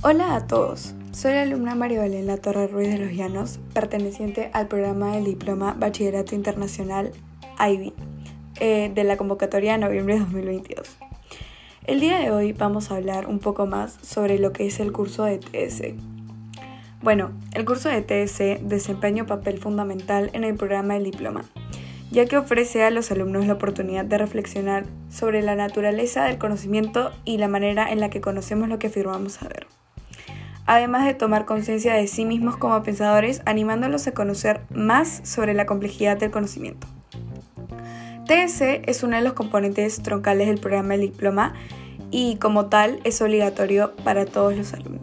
Hola a todos, soy la alumna María Belén Torre Ruiz de los Llanos, perteneciente al programa del Diploma Bachillerato Internacional IB eh, de la convocatoria de noviembre de 2022. El día de hoy vamos a hablar un poco más sobre lo que es el curso de TS. Bueno, el curso de TS desempeña un papel fundamental en el programa del diploma, ya que ofrece a los alumnos la oportunidad de reflexionar sobre la naturaleza del conocimiento y la manera en la que conocemos lo que afirmamos saber además de tomar conciencia de sí mismos como pensadores, animándolos a conocer más sobre la complejidad del conocimiento. TS es uno de los componentes troncales del programa del diploma y como tal es obligatorio para todos los alumnos.